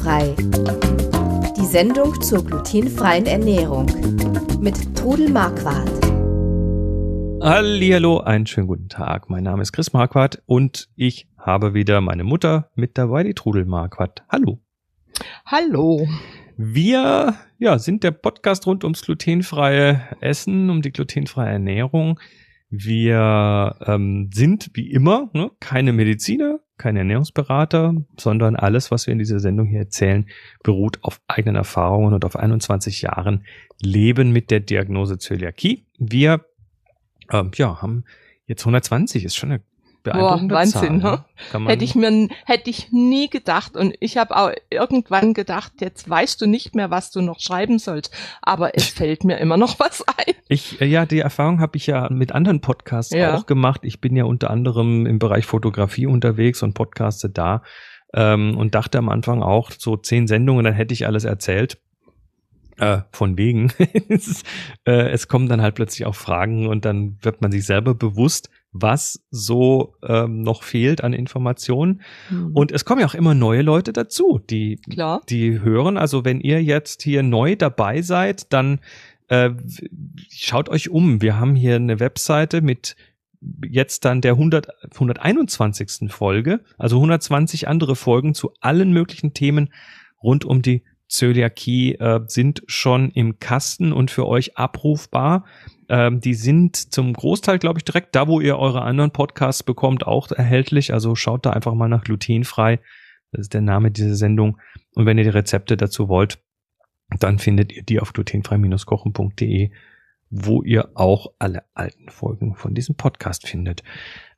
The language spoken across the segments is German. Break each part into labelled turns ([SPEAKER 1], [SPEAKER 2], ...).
[SPEAKER 1] Glutenfrei. Die Sendung zur glutenfreien Ernährung mit Trudel Marquardt.
[SPEAKER 2] Hallo, einen schönen guten Tag. Mein Name ist Chris Marquardt und ich habe wieder meine Mutter mit dabei, die Trudel Marquardt. Hallo.
[SPEAKER 3] Hallo.
[SPEAKER 2] Wir ja, sind der Podcast rund ums glutenfreie Essen, um die glutenfreie Ernährung. Wir ähm, sind wie immer ne, keine Mediziner, keine Ernährungsberater, sondern alles, was wir in dieser Sendung hier erzählen, beruht auf eigenen Erfahrungen und auf 21 Jahren Leben mit der Diagnose Zöliakie. Wir ähm, ja, haben jetzt 120, ist schon eine beeindruckende
[SPEAKER 3] Boah, Wahnsinn,
[SPEAKER 2] Zahl,
[SPEAKER 3] ne? Hätte ich mir hätte ich nie gedacht und ich habe auch irgendwann gedacht, jetzt weißt du nicht mehr, was du noch schreiben sollst, aber es fällt mir immer noch was ein.
[SPEAKER 2] Ich äh, ja, die Erfahrung habe ich ja mit anderen Podcasts
[SPEAKER 3] Ja.
[SPEAKER 2] auch gemacht. Ich bin ja unter anderem im Bereich Fotografie unterwegs und podcaste da ähm, und dachte am Anfang auch so zehn Sendungen, dann hätte ich alles erzählt. Äh, von wegen. es, äh, es kommen dann halt plötzlich auch Fragen und dann wird man sich selber bewusst, was so ähm, noch fehlt an Informationen.
[SPEAKER 3] Mhm.
[SPEAKER 2] Und es kommen ja auch immer neue Leute dazu, die,
[SPEAKER 3] klar.
[SPEAKER 2] die hören. Also wenn ihr jetzt hier neu dabei seid, dann äh, schaut euch um. Wir haben hier eine Webseite mit jetzt dann der 100, 121. Folge, also 120 andere Folgen zu allen möglichen Themen rund um die Zöliakie äh, sind schon im Kasten und für euch abrufbar. Ähm, die sind zum Großteil, glaube ich, direkt da, wo ihr eure anderen Podcasts bekommt, auch erhältlich. Also schaut da einfach mal nach glutenfrei. Das ist der Name dieser Sendung. Und wenn ihr die Rezepte dazu wollt, dann findet ihr die auf glutenfrei-kochen.de, wo ihr auch alle alten Folgen von diesem Podcast findet.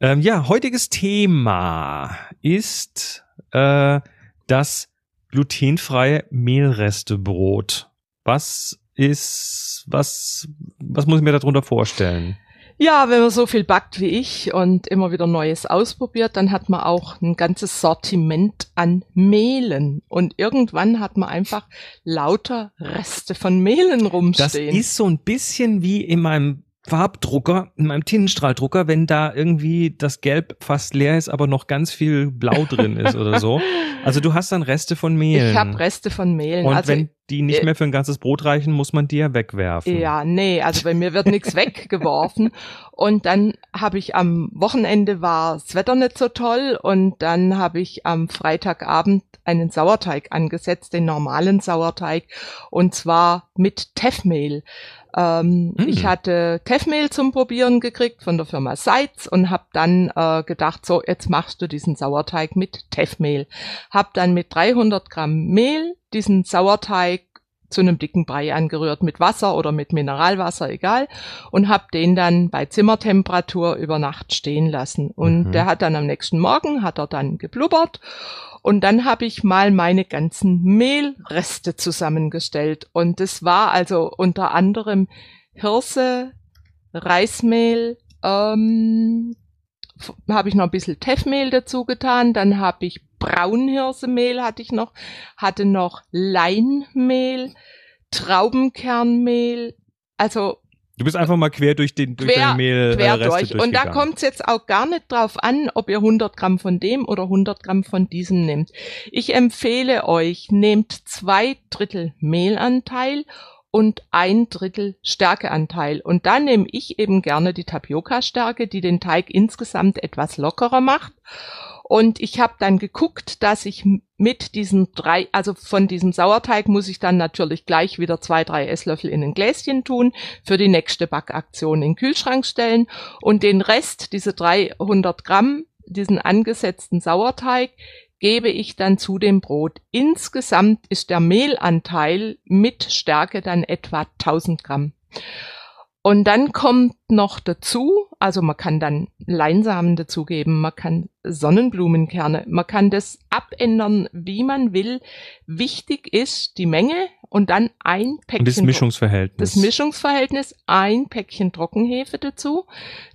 [SPEAKER 2] Ähm, ja, heutiges Thema ist äh, das glutenfreie Mehlrestebrot. Was ist, was, was muss ich mir darunter vorstellen?
[SPEAKER 3] Ja, wenn man so viel backt wie ich und immer wieder Neues ausprobiert, dann hat man auch ein ganzes Sortiment an Mehlen. Und irgendwann hat man einfach lauter Reste von Mehlen
[SPEAKER 2] Das
[SPEAKER 3] rumstehen.
[SPEAKER 2] ist so ein bisschen wie in meinem Farbdrucker, in meinem Tintenstrahldrucker, wenn da irgendwie das Gelb fast leer ist, aber noch ganz viel Blau drin ist oder so. Also du hast dann Reste von Mehlen.
[SPEAKER 3] ich habe Reste von Mehlen.
[SPEAKER 2] Und
[SPEAKER 3] also,
[SPEAKER 2] wenn die nicht
[SPEAKER 3] äh,
[SPEAKER 2] mehr für ein ganzes Brot reichen, muss man die ja wegwerfen.
[SPEAKER 3] Ja, nee, also bei mir wird nichts weggeworfen. Und dann habe ich am Wochenende war das Wetter nicht so toll und dann habe ich am Freitagabend einen Sauerteig angesetzt, den normalen Sauerteig, und zwar mit Teffmehl. Ähm,
[SPEAKER 2] Mm.
[SPEAKER 3] Ich hatte Teffmehl zum Probieren gekriegt von der Firma Seitz und habe dann äh, gedacht, so jetzt machst du diesen Sauerteig mit Teffmehl. Hab dann mit 300 Gramm Mehl diesen Sauerteig zu einem dicken Brei angerührt mit Wasser oder mit Mineralwasser, egal, und hab den dann bei Zimmertemperatur über Nacht stehen lassen. Und
[SPEAKER 2] Mhm.
[SPEAKER 3] der hat dann am nächsten Morgen, hat er dann geblubbert und dann habe ich mal meine ganzen Mehlreste zusammengestellt. Und das war also unter anderem Hirse, Reismehl, ähm, habe ich noch ein bisschen Teffmehl dazu getan, dann habe ich Braunhirsemehl hatte ich noch, hatte noch Leinmehl, Traubenkernmehl, also
[SPEAKER 2] Du bist einfach mal quer durch den durch
[SPEAKER 3] Quer-
[SPEAKER 2] Mehl
[SPEAKER 3] quer
[SPEAKER 2] äh,
[SPEAKER 3] durch. Und da kommt es jetzt auch gar nicht drauf an, ob ihr 100 Gramm von dem oder 100 Gramm von diesem nehmt. Ich empfehle euch, nehmt zwei Drittel Mehlanteil und ein Drittel Stärkeanteil. Und da nehme ich eben gerne die Tapioca-Stärke, die den Teig insgesamt etwas lockerer macht. Und ich habe dann geguckt, dass ich mit diesen drei, also von diesem Sauerteig muss ich dann natürlich gleich wieder zwei, drei Esslöffel in ein Gläschen tun, für die nächste Backaktion in den Kühlschrank stellen und den Rest, diese 300 Gramm, diesen angesetzten Sauerteig, gebe ich dann zu dem Brot. Insgesamt ist der Mehlanteil mit Stärke dann etwa 1000 Gramm. Und dann kommt noch dazu, also man kann dann Leinsamen dazugeben, man kann Sonnenblumenkerne, man kann das abändern, wie man will. Wichtig ist die Menge und dann ein Päckchen.
[SPEAKER 2] Und das Mischungsverhältnis.
[SPEAKER 3] Das Mischungsverhältnis, ein Päckchen Trockenhefe dazu,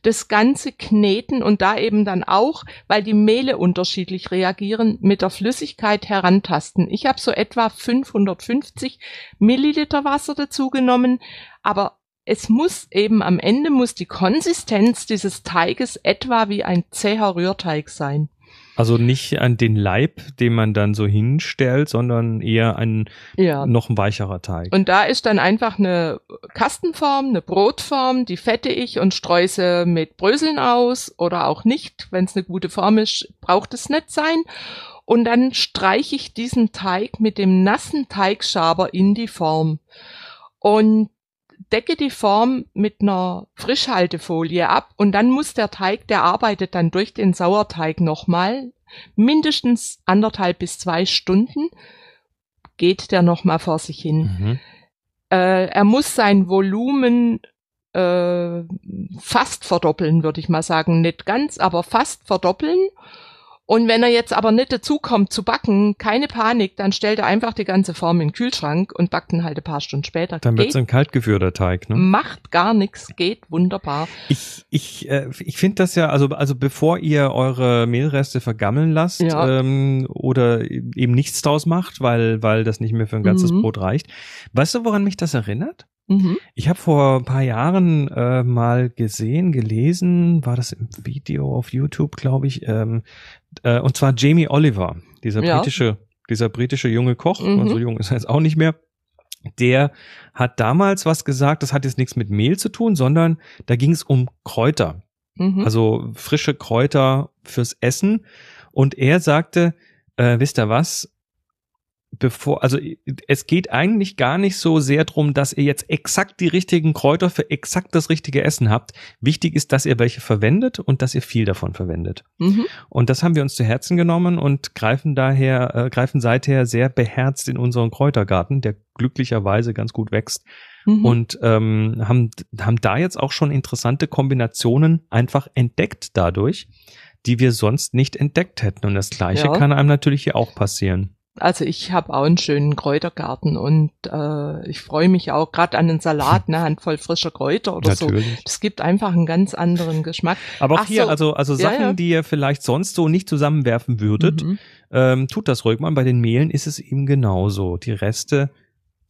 [SPEAKER 3] das Ganze kneten und da eben dann auch, weil die Mehle unterschiedlich reagieren, mit der Flüssigkeit herantasten. Ich habe so etwa 550 Milliliter Wasser dazu genommen, aber es muss eben am Ende muss die Konsistenz dieses Teiges etwa wie ein zäher Rührteig sein.
[SPEAKER 2] Also nicht an den Leib, den man dann so hinstellt, sondern eher ein
[SPEAKER 3] Ja.
[SPEAKER 2] noch ein weicherer Teig.
[SPEAKER 3] Und da ist dann einfach eine Kastenform, eine Brotform, die fette ich und streue sie mit Bröseln aus oder auch nicht. Wenn es eine gute Form ist, braucht es nicht sein. Und dann streiche ich diesen Teig mit dem nassen Teigschaber in die Form und decke die Form mit einer Frischhaltefolie ab und dann muss der Teig, der arbeitet dann durch den Sauerteig nochmal mindestens anderthalb bis zwei Stunden geht der nochmal vor sich hin.
[SPEAKER 2] Mhm.
[SPEAKER 3] Äh, er muss sein Volumen äh, fast verdoppeln, würde ich mal sagen. Nicht ganz, aber fast verdoppeln. Und wenn er jetzt aber nicht dazu kommt zu backen, keine Panik, dann stellt er einfach die ganze Form in den Kühlschrank und backt ihn halt ein paar Stunden später.
[SPEAKER 2] Dann wird es ein kaltgeführter Teig, ne?
[SPEAKER 3] macht gar nichts, geht wunderbar.
[SPEAKER 2] Ich, ich, äh, ich finde das ja, also, also bevor ihr eure Mehlreste vergammeln lasst
[SPEAKER 3] Ja.
[SPEAKER 2] ähm, oder eben nichts draus macht, weil, weil das nicht mehr für ein ganzes
[SPEAKER 3] Mhm.
[SPEAKER 2] Brot reicht. Weißt du, woran mich das erinnert?
[SPEAKER 3] Mhm.
[SPEAKER 2] Ich habe vor ein paar Jahren äh, mal gesehen, gelesen, war das im Video auf YouTube, glaube ich, ähm, äh, und zwar Jamie Oliver, dieser
[SPEAKER 3] Ja.
[SPEAKER 2] britische, dieser britische junge Koch,
[SPEAKER 3] Mhm.
[SPEAKER 2] so jung ist er jetzt auch nicht mehr. Der hat damals was gesagt, das hat jetzt nichts mit Mehl zu tun, sondern da ging es um Kräuter,
[SPEAKER 3] Mhm.
[SPEAKER 2] also frische Kräuter fürs Essen. Und er sagte, äh, wisst ihr was? Bevor, also es geht eigentlich gar nicht so sehr drum, dass ihr jetzt exakt die richtigen Kräuter für exakt das richtige Essen habt. Wichtig ist, dass ihr welche verwendet und dass ihr viel davon verwendet.
[SPEAKER 3] Mhm.
[SPEAKER 2] Und das haben wir uns zu Herzen genommen und greifen daher, äh, greifen seither sehr beherzt in unseren Kräutergarten, der glücklicherweise ganz gut wächst
[SPEAKER 3] Mhm.
[SPEAKER 2] und ähm, haben, haben da jetzt auch schon interessante Kombinationen einfach entdeckt dadurch, die wir sonst nicht entdeckt hätten. Und das Gleiche
[SPEAKER 3] Ja.
[SPEAKER 2] kann einem natürlich hier auch passieren.
[SPEAKER 3] Also ich habe auch einen schönen Kräutergarten und äh, ich freue mich auch gerade an einen Salat, eine Handvoll frischer Kräuter oder so.
[SPEAKER 2] natürlich.
[SPEAKER 3] Das gibt einfach einen ganz anderen Geschmack.
[SPEAKER 2] Aber auch
[SPEAKER 3] Ach
[SPEAKER 2] hier,
[SPEAKER 3] so.
[SPEAKER 2] also, also
[SPEAKER 3] Ja,
[SPEAKER 2] Sachen,
[SPEAKER 3] ja.
[SPEAKER 2] die ihr vielleicht sonst so nicht zusammenwerfen würdet,
[SPEAKER 3] Mhm.
[SPEAKER 2] ähm, tut das ruhig mal. Bei den Mehlen ist es eben genauso. Die Reste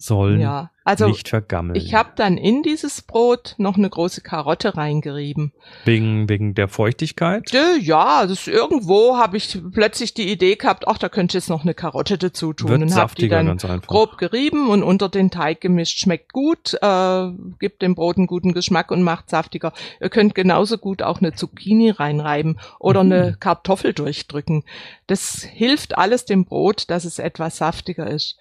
[SPEAKER 2] sollen
[SPEAKER 3] Ja, also
[SPEAKER 2] nicht vergammeln.
[SPEAKER 3] ich habe dann in dieses Brot noch eine große Karotte reingerieben.
[SPEAKER 2] wegen, wegen der Feuchtigkeit.
[SPEAKER 3] Ja, das irgendwo habe ich plötzlich die Idee gehabt, ach, da könnte ich jetzt noch eine Karotte dazu tun
[SPEAKER 2] Wird
[SPEAKER 3] und habe die dann
[SPEAKER 2] ganz einfach.
[SPEAKER 3] grob gerieben und unter den Teig gemischt. Schmeckt gut, äh, gibt dem Brot einen guten Geschmack und macht saftiger. Ihr könnt genauso gut auch eine Zucchini reinreiben oder
[SPEAKER 2] Mhm.
[SPEAKER 3] eine Kartoffel durchdrücken. Das hilft alles dem Brot, dass es etwas saftiger ist.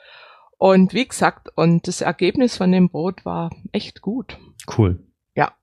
[SPEAKER 3] Und wie gesagt, und das Ergebnis von dem Brot war echt gut.
[SPEAKER 2] Cool.
[SPEAKER 3] Ja.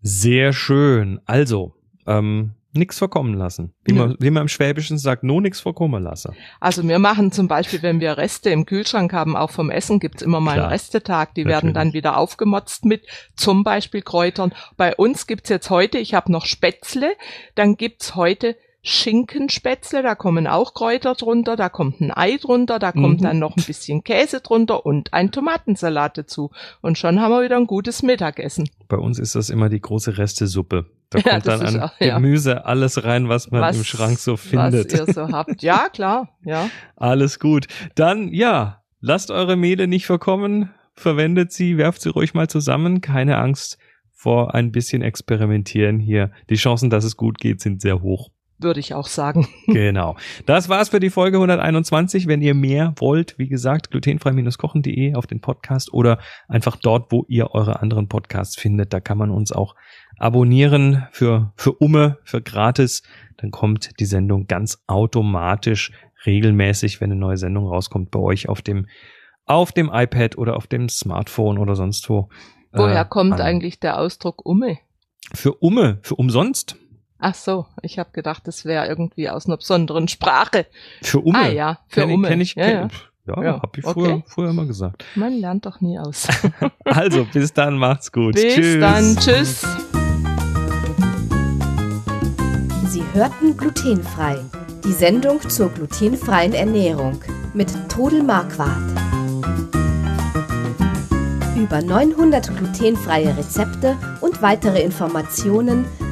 [SPEAKER 2] Sehr schön. Also, ähm, nix verkommen lassen. Wie,
[SPEAKER 3] Nö.
[SPEAKER 2] man, wie man im Schwäbischen sagt, no nix verkommen lassen.
[SPEAKER 3] Also wir machen zum Beispiel, wenn wir Reste im Kühlschrank haben, auch vom Essen gibt's immer mal
[SPEAKER 2] Klar.
[SPEAKER 3] einen Restetag. Die werden
[SPEAKER 2] Natürlich.
[SPEAKER 3] dann wieder aufgemotzt mit zum Beispiel Kräutern. Bei uns gibt's jetzt heute, ich habe noch Spätzle, dann gibt's heute Schinkenspätzle, da kommen auch Kräuter drunter, da kommt ein Ei drunter, da kommt
[SPEAKER 2] Mhm.
[SPEAKER 3] dann noch ein bisschen Käse drunter und ein Tomatensalat dazu. Und schon haben wir wieder ein gutes Mittagessen.
[SPEAKER 2] Bei uns ist das immer die große Restesuppe. Da
[SPEAKER 3] Ja,
[SPEAKER 2] kommt dann an
[SPEAKER 3] auch- ja.
[SPEAKER 2] Gemüse alles rein, was man
[SPEAKER 3] Was-
[SPEAKER 2] im Schrank so findet.
[SPEAKER 3] Was ihr so habt. Ja, klar, ja.
[SPEAKER 2] Alles gut. Dann, ja, lasst eure Mehle nicht verkommen. Verwendet sie, werft sie ruhig mal zusammen. Keine Angst vor ein bisschen experimentieren hier. Die Chancen, dass es gut geht, sind sehr hoch.
[SPEAKER 3] Würde ich auch sagen.
[SPEAKER 2] Genau. Das war's für die Folge 121. Wenn ihr mehr wollt, wie gesagt, glutenfrei-kochen.de auf den Podcast oder einfach dort, wo ihr eure anderen Podcasts findet. Da kann man uns auch abonnieren für, für Umme, für gratis. Dann kommt die Sendung ganz automatisch regelmäßig, wenn eine neue Sendung rauskommt, bei euch auf dem, auf dem iPad oder auf dem Smartphone oder sonst wo.
[SPEAKER 3] Woher
[SPEAKER 2] äh,
[SPEAKER 3] kommt
[SPEAKER 2] an.
[SPEAKER 3] eigentlich der Ausdruck Umme?
[SPEAKER 2] Für Umme, für umsonst.
[SPEAKER 3] Ach so, ich habe gedacht, das wäre irgendwie aus einer besonderen Sprache.
[SPEAKER 2] Für Umme.
[SPEAKER 3] Ah ja, für
[SPEAKER 2] kenn ich,
[SPEAKER 3] Umme.
[SPEAKER 2] Kenn ich,
[SPEAKER 3] ja,
[SPEAKER 2] kenn,
[SPEAKER 3] ja.
[SPEAKER 2] ja,
[SPEAKER 3] Ja,
[SPEAKER 2] hab ich
[SPEAKER 3] okay.
[SPEAKER 2] früher, früher immer gesagt.
[SPEAKER 3] Man lernt doch nie aus.
[SPEAKER 2] Also, bis dann, macht's gut.
[SPEAKER 3] Bis
[SPEAKER 2] Tschüss.
[SPEAKER 3] dann, tschüss.
[SPEAKER 1] Sie hörten glutenfrei. Die Sendung zur glutenfreien Ernährung mit Todel Marquardt. Über 900 glutenfreie Rezepte und weitere Informationen